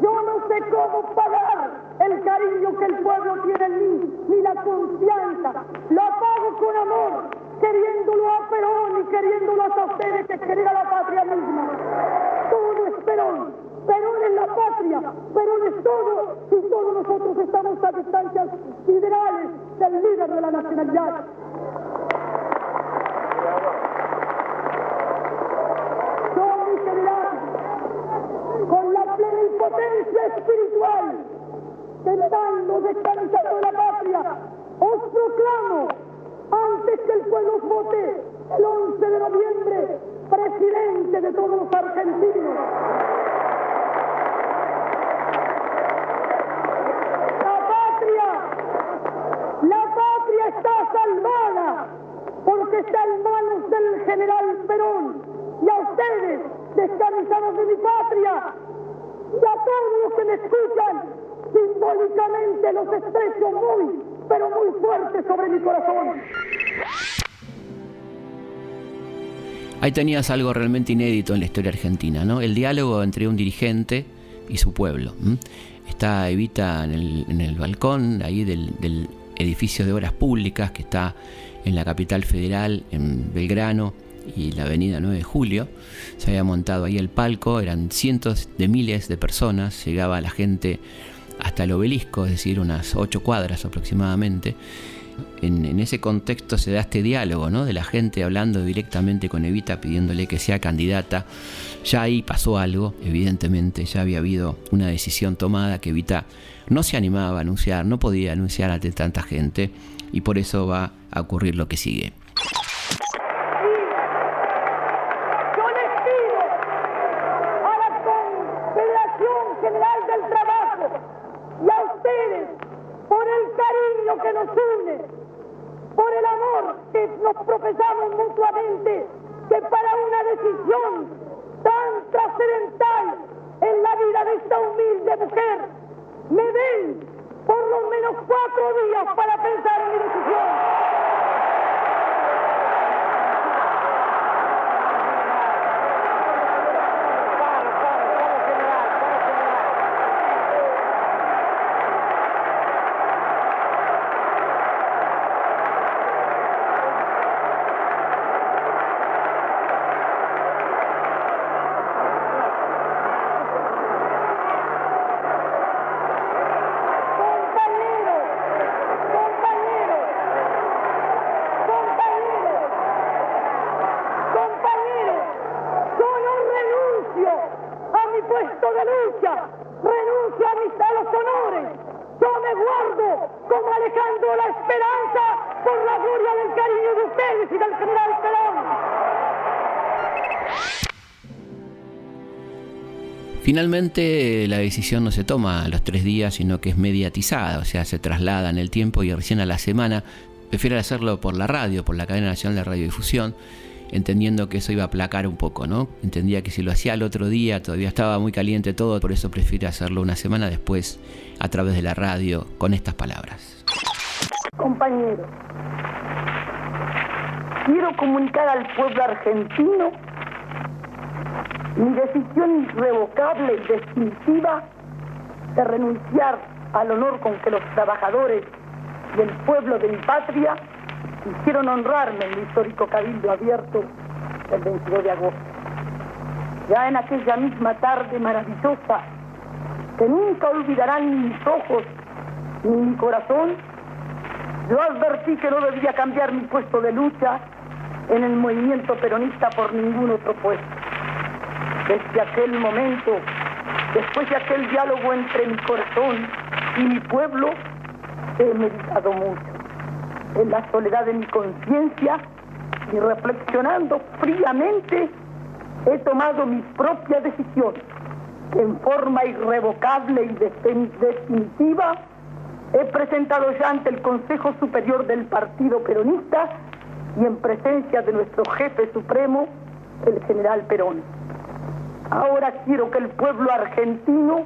Yo no sé cómo pagar el cariño que el pueblo tiene en mí, ni la confianza. Lo pago con amor, queriéndolo a Perón y queriéndolo a ustedes que querer a la patria misma. Todo es Perón. Perón es la patria, Perón es todo y todos nosotros estamos a distancias siderales del líder de la nacionalidad. Con la plenipotencia espiritual que dando descansado de la patria, os proclamo, antes que el pueblo os vote el 11 de noviembre, presidente de todos los argentinos. La patria, la patria está salvada porque está en manos del general Perón y a ustedes descansados de mi patria, y a todos los que me escuchan, simbólicamente los estrecho muy, pero muy fuerte sobre mi corazón. Ahí tenías algo realmente inédito en la historia argentina, ¿no? El diálogo entre un dirigente y su pueblo. Está Evita en el, en el balcón ahí del, edificio de obras públicas que está en la capital federal, en Belgrano, y la avenida 9 de Julio. Se había montado ahí el palco, eran cientos de miles de personas, llegaba la gente hasta el obelisco, es decir, unas ocho cuadras aproximadamente. En, en, ese contexto se da este diálogo, ¿no? De la gente hablando directamente con Evita, pidiéndole que sea candidata. Ya ahí pasó algo, evidentemente, ya había habido una decisión tomada que Evita no se animaba a anunciar, no podía anunciar ante tanta gente, y por eso va a ocurrir lo que sigue. Finalmente la decisión no se toma a los tres días, sino que es mediatizada, o sea, se traslada en el tiempo y recién a la semana prefiere hacerlo por la radio, por la cadena nacional de radiodifusión, entendiendo que eso iba a aplacar un poco, ¿no? Entendía que si lo hacía el otro día todavía estaba muy caliente todo, por eso prefiere hacerlo una semana después a través de la radio con estas palabras. Compañeros, quiero comunicar al pueblo argentino mi decisión irrevocable y definitiva de renunciar al honor con que los trabajadores y el pueblo de mi patria quisieron honrarme en el histórico cabildo abierto del 22 de agosto. Ya en aquella misma tarde maravillosa, que nunca olvidarán mis ojos ni mi corazón, yo advertí que no debía cambiar mi puesto de lucha en el movimiento peronista por ningún otro puesto. Desde aquel momento, después de aquel diálogo entre mi corazón y mi pueblo, he meditado mucho. En la soledad de mi conciencia y reflexionando fríamente, he tomado mi propia decisión. En forma irrevocable y definitiva, he presentado ya ante el Consejo Superior del Partido Peronista y en presencia de nuestro jefe supremo, el general Perón. Ahora quiero que el pueblo argentino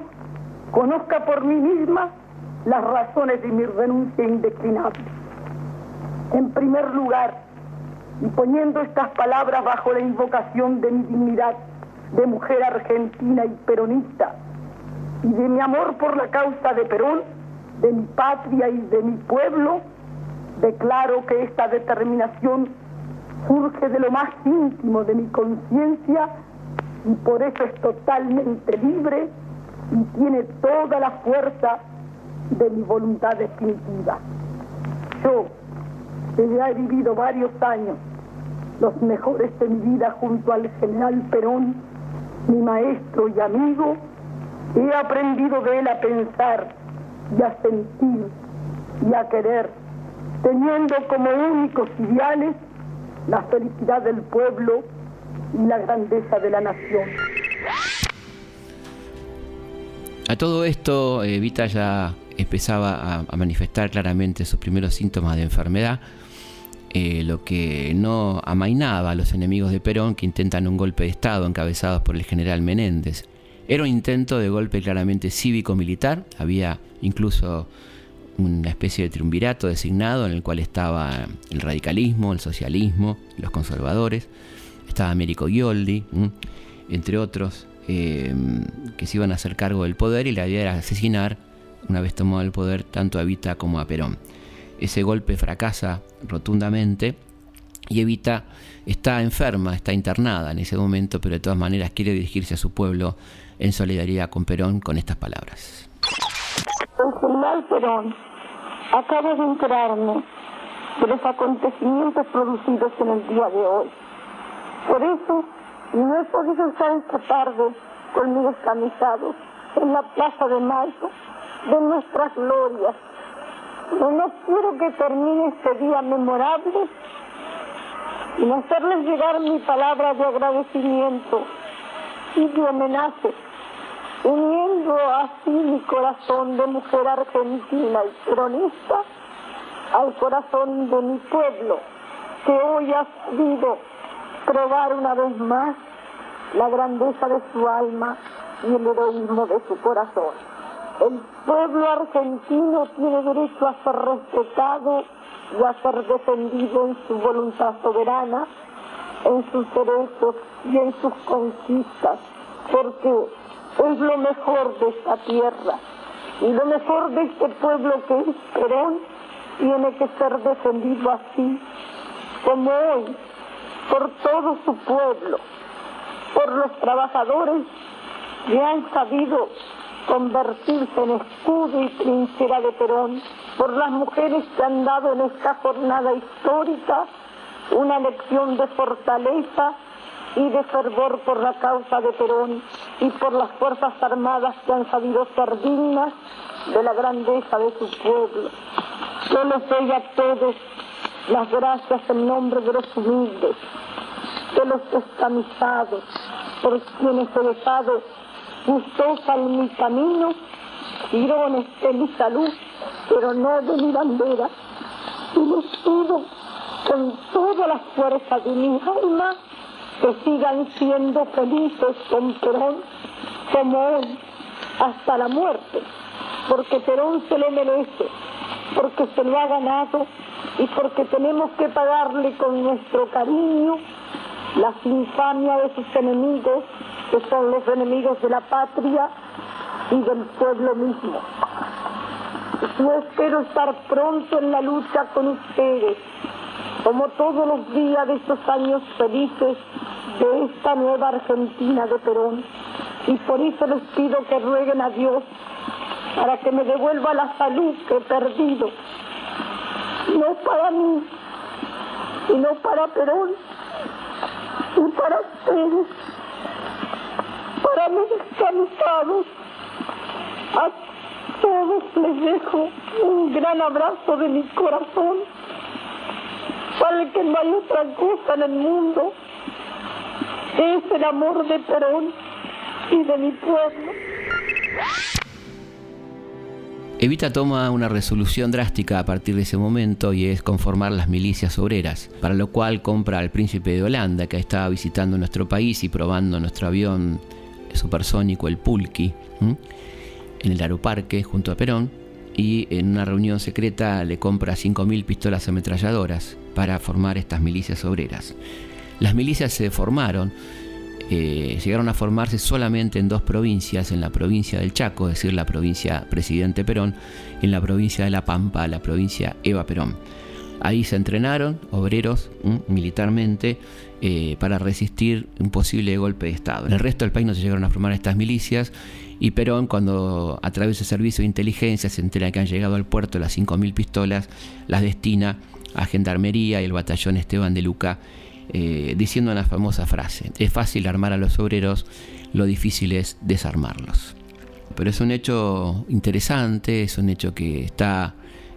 conozca por mí misma las razones de mi renuncia indeclinable. En primer lugar, y poniendo estas palabras bajo la invocación de mi dignidad de mujer argentina y peronista, y de mi amor por la causa de Perón, de mi patria y de mi pueblo, declaro que esta determinación surge de lo más íntimo de mi conciencia y por eso es totalmente libre y tiene toda la fuerza de mi voluntad definitiva. Yo, que ya he vivido varios años, los mejores de mi vida junto al general Perón, mi maestro y amigo, he aprendido de él a pensar y a sentir y a querer, teniendo como únicos ideales la felicidad del pueblo y la grandeza de la nación. A todo esto, Evita eh, ya empezaba a, manifestar claramente sus primeros síntomas de enfermedad, eh, lo que no amainaba a los enemigos de Perón que intentan un golpe de Estado encabezados por el general Menéndez. Era un intento de golpe claramente cívico-militar, había incluso una especie de triunvirato designado en el cual estaba el radicalismo, el socialismo, los conservadores estaba Américo Gioldi, entre otros, em, que se iban a hacer cargo del poder y la idea era asesinar, una vez tomado el poder, tanto a Evita como a Perón. Ese golpe fracasa rotundamente y Evita está enferma, está internada en ese momento, pero de todas maneras quiere dirigirse a su pueblo en solidaridad con Perón con estas palabras. Perón acaba de enterarme de los acontecimientos producidos en el día de hoy. Por eso no he podido estar esta tarde conmigo camisados en la Plaza de Mayo de nuestras glorias. Pero no quiero que termine este día memorable sin hacerles llegar mi palabra de agradecimiento y de homenaje, uniendo así mi corazón de mujer argentina y cronista al corazón de mi pueblo, que hoy ha sido probar una vez más la grandeza de su alma y el heroísmo de su corazón. El pueblo argentino tiene derecho a ser respetado y a ser defendido en su voluntad soberana, en sus derechos y en sus conquistas, porque es lo mejor de esta tierra y lo mejor de este pueblo que es Perón tiene que ser defendido así como hoy por todo su pueblo, por los trabajadores que han sabido convertirse en escudo y trinchera de Perón, por las mujeres que han dado en esta jornada histórica una lección de fortaleza y de fervor por la causa de Perón y por las Fuerzas Armadas que han sabido ser dignas de la grandeza de su pueblo. Yo les doy a todos las gracias en nombre de los humildes, de los descamisados, por quienes he dejado gustosa en mi camino, girones de mi salud, pero no de mi bandera. Y les pido con toda la fuerza de mi alma que sigan siendo felices con Perón como hoy, hasta la muerte, porque Perón se lo merece, porque se lo ha ganado y porque tenemos que pagarle con nuestro cariño las infamias de sus enemigos, que son los enemigos de la patria y del pueblo mismo. Yo espero estar pronto en la lucha con ustedes, como todos los días de estos años felices de esta nueva Argentina de Perón. Y por eso les pido que rueguen a Dios para que me devuelva la salud que he perdido. No para mí, sino para Perón y para ustedes, para mis descansados. A todos les dejo un gran abrazo de mi corazón, para que no hay otra cosa en el mundo es el amor de Perón y de mi pueblo. Evita toma una resolución drástica a partir de ese momento y es conformar las milicias obreras, para lo cual compra al príncipe de Holanda que estaba visitando nuestro país y probando nuestro avión supersónico, el Pulki, en el aeroparque junto a Perón y en una reunión secreta le compra 5.000 pistolas ametralladoras para formar estas milicias obreras. Las milicias se formaron, eh, llegaron a formarse solamente en dos provincias, en la provincia del Chaco, es decir, la provincia Presidente Perón, en la provincia de La Pampa, la provincia Eva Perón. Ahí se entrenaron obreros militarmente eh, para resistir un posible golpe de Estado. En el resto del país no se llegaron a formar estas milicias y Perón, cuando a través del servicio de inteligencia se entera que han llegado al puerto las 5.000 pistolas, las destina a Gendarmería y el batallón Esteban de Luca eh, diciendo la famosa frase, es fácil armar a los obreros, lo difícil es desarmarlos. Pero es un hecho interesante, es un hecho que está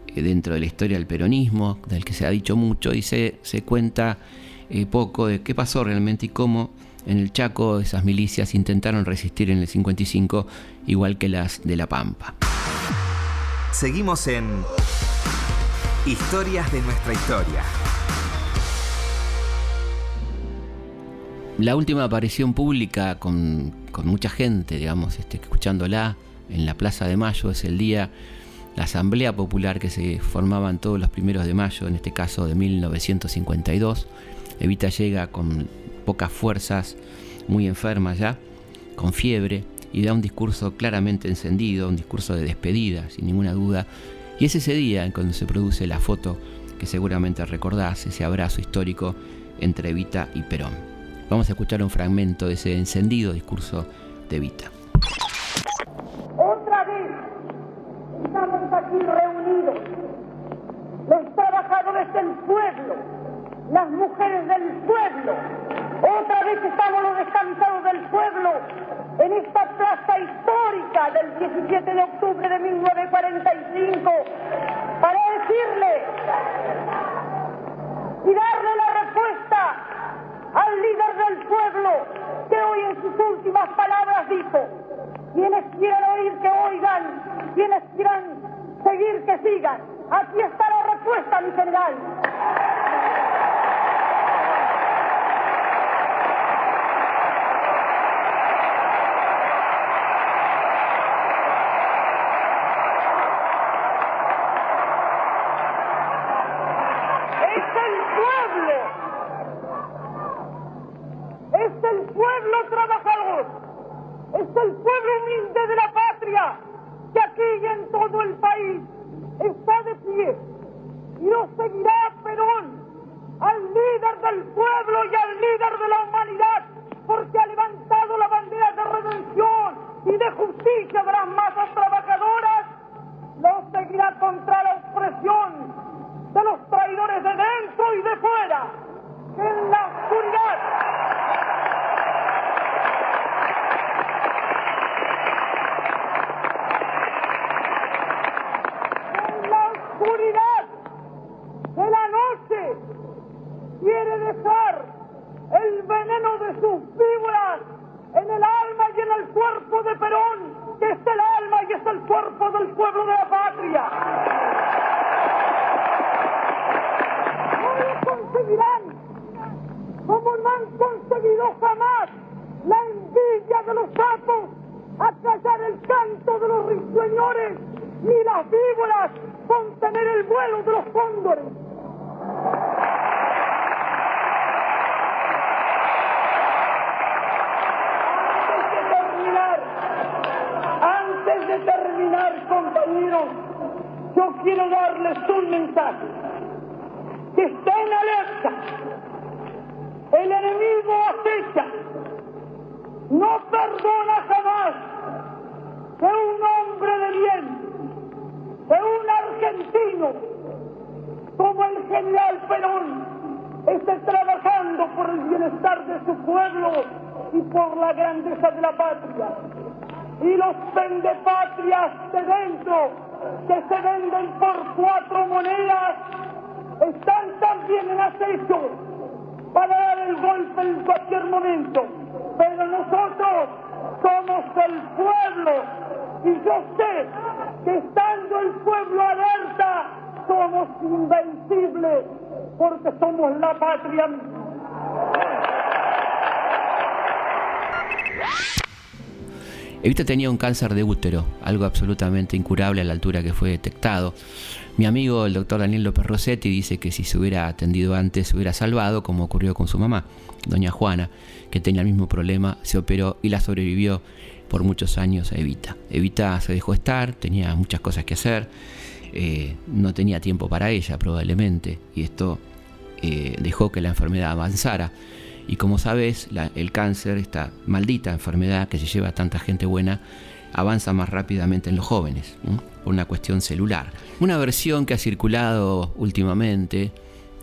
eh, dentro de la historia del peronismo, del que se ha dicho mucho y se, cuenta eh, poco de qué pasó realmente y cómo en el Chaco esas milicias intentaron resistir en el 55 igual que las de La Pampa. Seguimos en Historias de nuestra historia. La última aparición pública con, mucha gente, digamos, este, escuchándola en la Plaza de Mayo es el día, la Asamblea Popular que se formaban todos los primeros de mayo, en este caso de 1952. Evita llega con pocas fuerzas, muy enferma ya, con fiebre, y da un discurso claramente encendido, un discurso de despedida, sin ninguna duda. Y es ese día en cuando se produce la foto que seguramente recordás, ese abrazo histórico entre Evita y Perón. Vamos a escuchar un fragmento de ese encendido discurso de Vita. Otra vez estamos aquí reunidos, los trabajadores del pueblo, las mujeres del pueblo. Otra vez estamos los descansados del pueblo en esta plaza histórica del 17 de octubre de 1945 para decirle y darle al pueblo, que hoy en sus últimas palabras dijo, quienes quieran oír que oigan, quienes quieran seguir que sigan. Aquí está la respuesta, mi general. Contener el vuelo de los cóndores. Antes de terminar, compañeros, yo quiero darles un mensaje. Que estén alerta. El enemigo acecha. No perdona jamás que un hombre de bien, que un argentino como el general Perón esté trabajando por el bienestar de su pueblo y por la grandeza de la patria y los vendepatrias de dentro que se venden por cuatro monedas están también en acecho para dar el golpe en cualquier momento. Pero nosotros somos el pueblo y yo sé que estando el pueblo alerta somos invencibles porque somos la patria. Evita tenía un cáncer de útero, algo absolutamente incurable a la altura que fue detectado. Mi amigo el doctor Daniel López Rossetti dice que si se hubiera atendido antes se hubiera salvado, como ocurrió con su mamá, doña Juana, que tenía el mismo problema, se operó y la sobrevivió por muchos años a Evita. Evita se dejó estar, tenía muchas cosas que hacer, eh, no tenía tiempo para ella probablemente, y esto eh, dejó que la enfermedad avanzara. Y como sabes, el cáncer, esta maldita enfermedad que se lleva a tanta gente buena, avanza más rápidamente en los jóvenes, por una cuestión celular. Una versión que ha circulado últimamente,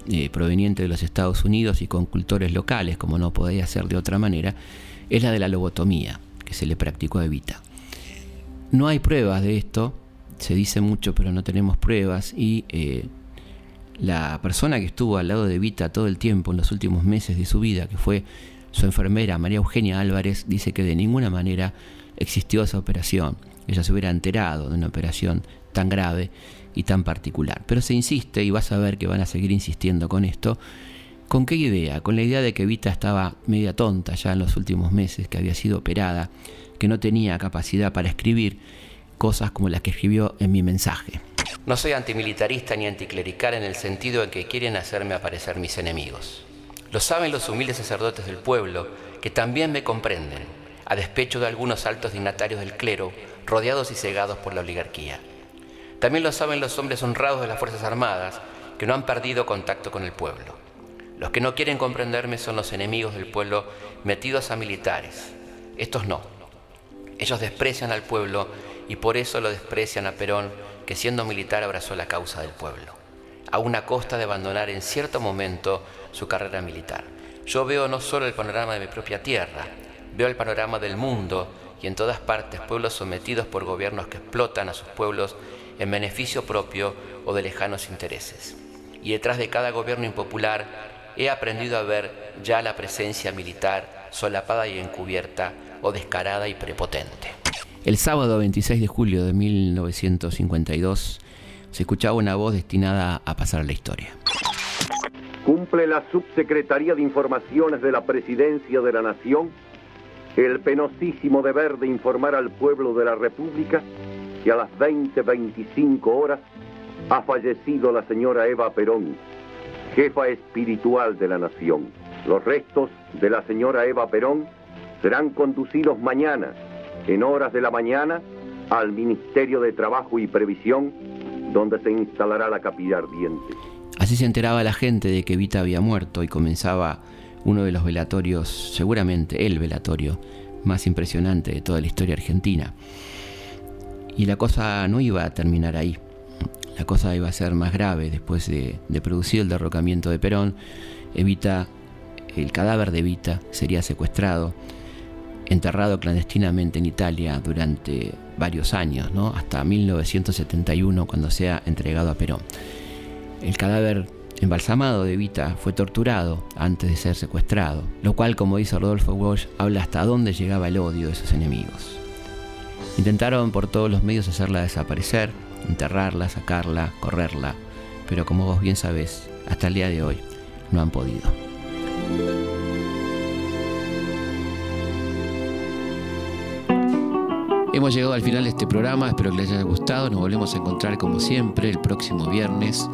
eh, proveniente de los Estados Unidos y con cultores locales, como no podía ser de otra manera, es la de la lobotomía, que se le practicó a Evita. No hay pruebas de esto, se dice mucho, pero no tenemos pruebas, y eh, la persona que estuvo al lado de Vita todo el tiempo en los últimos meses de su vida, que fue su enfermera María Eugenia Álvarez, dice que de ninguna manera existió esa operación. Ella se hubiera enterado de una operación tan grave y tan particular. Pero se insiste, y vas a ver que van a seguir insistiendo con esto, ¿con qué idea? Con la idea de que Vita estaba media tonta ya en los últimos meses, que había sido operada, que no tenía capacidad para escribir cosas como las que escribió en mi mensaje. No soy antimilitarista ni anticlerical en el sentido en que quieren hacerme aparecer mis enemigos. Lo saben los humildes sacerdotes del pueblo, que también me comprenden, a despecho de algunos altos dignatarios del clero, rodeados y cegados por la oligarquía. También lo saben los hombres honrados de las Fuerzas Armadas, que no han perdido contacto con el pueblo. Los que no quieren comprenderme son los enemigos del pueblo metidos a militares. Estos no. Ellos desprecian al pueblo y por eso lo desprecian a Perón que siendo militar abrazó la causa del pueblo, a una costa de abandonar en cierto momento su carrera militar. Yo veo no solo el panorama de mi propia tierra, veo el panorama del mundo y en todas partes pueblos sometidos por gobiernos que explotan a sus pueblos en beneficio propio o de lejanos intereses. Y detrás de cada gobierno impopular he aprendido a ver ya la presencia militar solapada y encubierta o descarada y prepotente. El sábado 26 de julio de 1952 se escuchaba una voz destinada a pasar a la historia. Cumple la Subsecretaría de Informaciones de la Presidencia de la Nación el penosísimo deber de informar al pueblo de la República que a las 20.25 horas ha fallecido la señora Eva Perón, jefa espiritual de la nación. Los restos de la señora Eva Perón serán conducidos mañana en horas de la mañana al Ministerio de Trabajo y Previsión, donde se instalará la capilla ardiente. Así se enteraba la gente de que Vita había muerto y comenzaba uno de los velatorios, seguramente el velatorio más impresionante de toda la historia argentina. Y la cosa no iba a terminar ahí. La cosa iba a ser más grave después de, producir el derrocamiento de Perón. Evita, el cadáver de Evita sería secuestrado enterrado clandestinamente en Italia durante varios años, ¿no? hasta 1971 cuando sea entregado a Perón. El cadáver embalsamado de Vita, fue torturado antes de ser secuestrado, lo cual, como dice Rodolfo Walsh, habla hasta dónde llegaba el odio de sus enemigos. Intentaron por todos los medios hacerla desaparecer, enterrarla, sacarla, correrla, pero como vos bien sabés, hasta el día de hoy no han podido. Hemos llegado al final de este programa, espero que les haya gustado. Nos volvemos a encontrar como siempre el próximo viernes,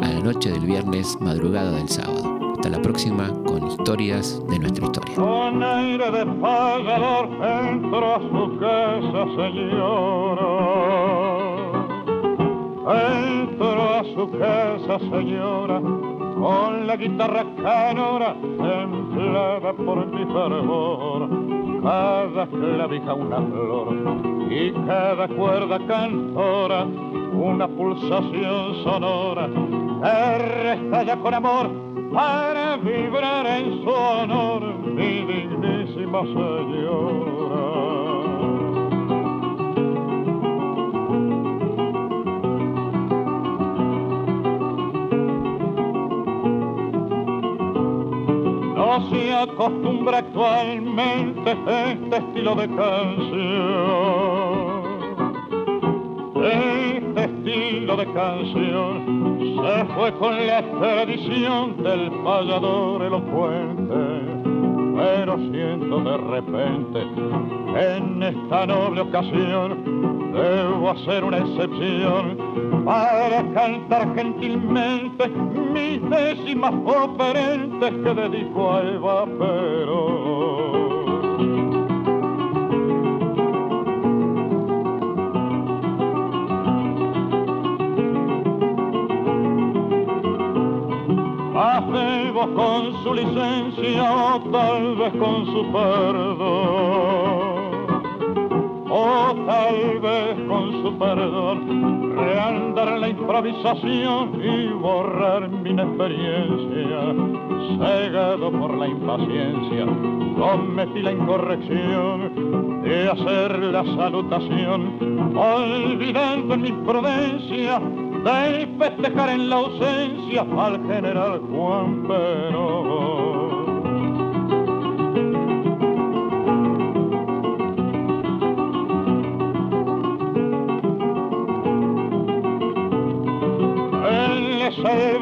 a la noche del viernes, madrugada del sábado. Hasta la próxima con historias de nuestra historia. Con aire de pagador entró a su casa, señora. Entró a su casa, señora, con la guitarra canora, templada por mi fervor cada clavija una flor y cada cuerda cantora una pulsación sonora que ya con amor para vibrar en su honor mi dignísima señora. Se acostumbra actualmente este estilo de canción. Este estilo de canción se fue con la tradición del payador elocuente pero siento de repente en esta noble ocasión debo hacer una excepción para cantar gentilmente mis décimas operentes que dedico a Eva Perón. Hacemos con su licencia o tal vez con su perdón. O tal vez con su perdón, reandar la improvisación y borrar mi inexperiencia. Cegado por la impaciencia, cometí la incorrección de hacer la salutación, olvidando mi imprudencia de festejar en la ausencia al general Juan Perón.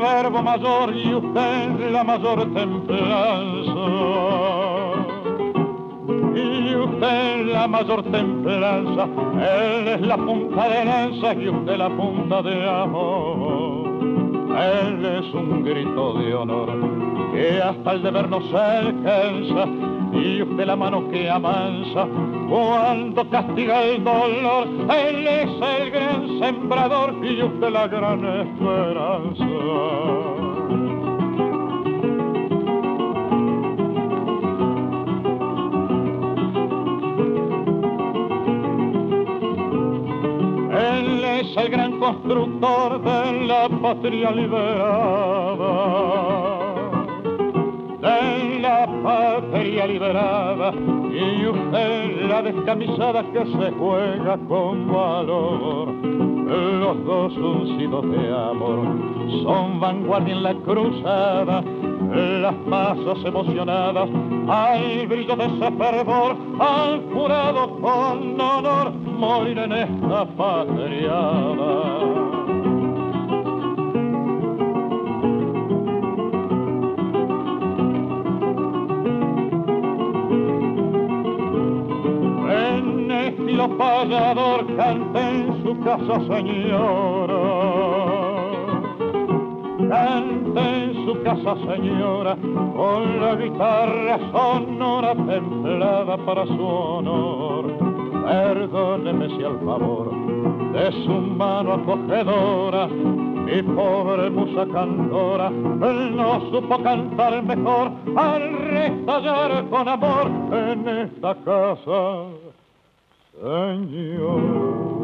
Verbo mayor y usted la mayor templanza y usted la mayor templanza, él es la punta de lanza y usted la punta de amor. Él es un grito de honor que hasta el deber no se alcanza y usted la mano que amansa cuando castiga el dolor. Él es el gran sembrador y usted la gran esperanza. es el gran constructor de la patria liberada. De la patria liberada y usted la descamisada que se juega con valor. Los dos uncidos de amor son vanguardia en la cruzada las masas emocionadas al brillo de ese fervor han jurado con honor morir en esta patriada. Payador cante en su casa señora cante en su casa señora con la guitarra sonora templada para su honor. Perdóneme si al favor de su mano acogedora mi pobre musa cantora no supo cantar mejor al restallar con amor en esta casa, señora.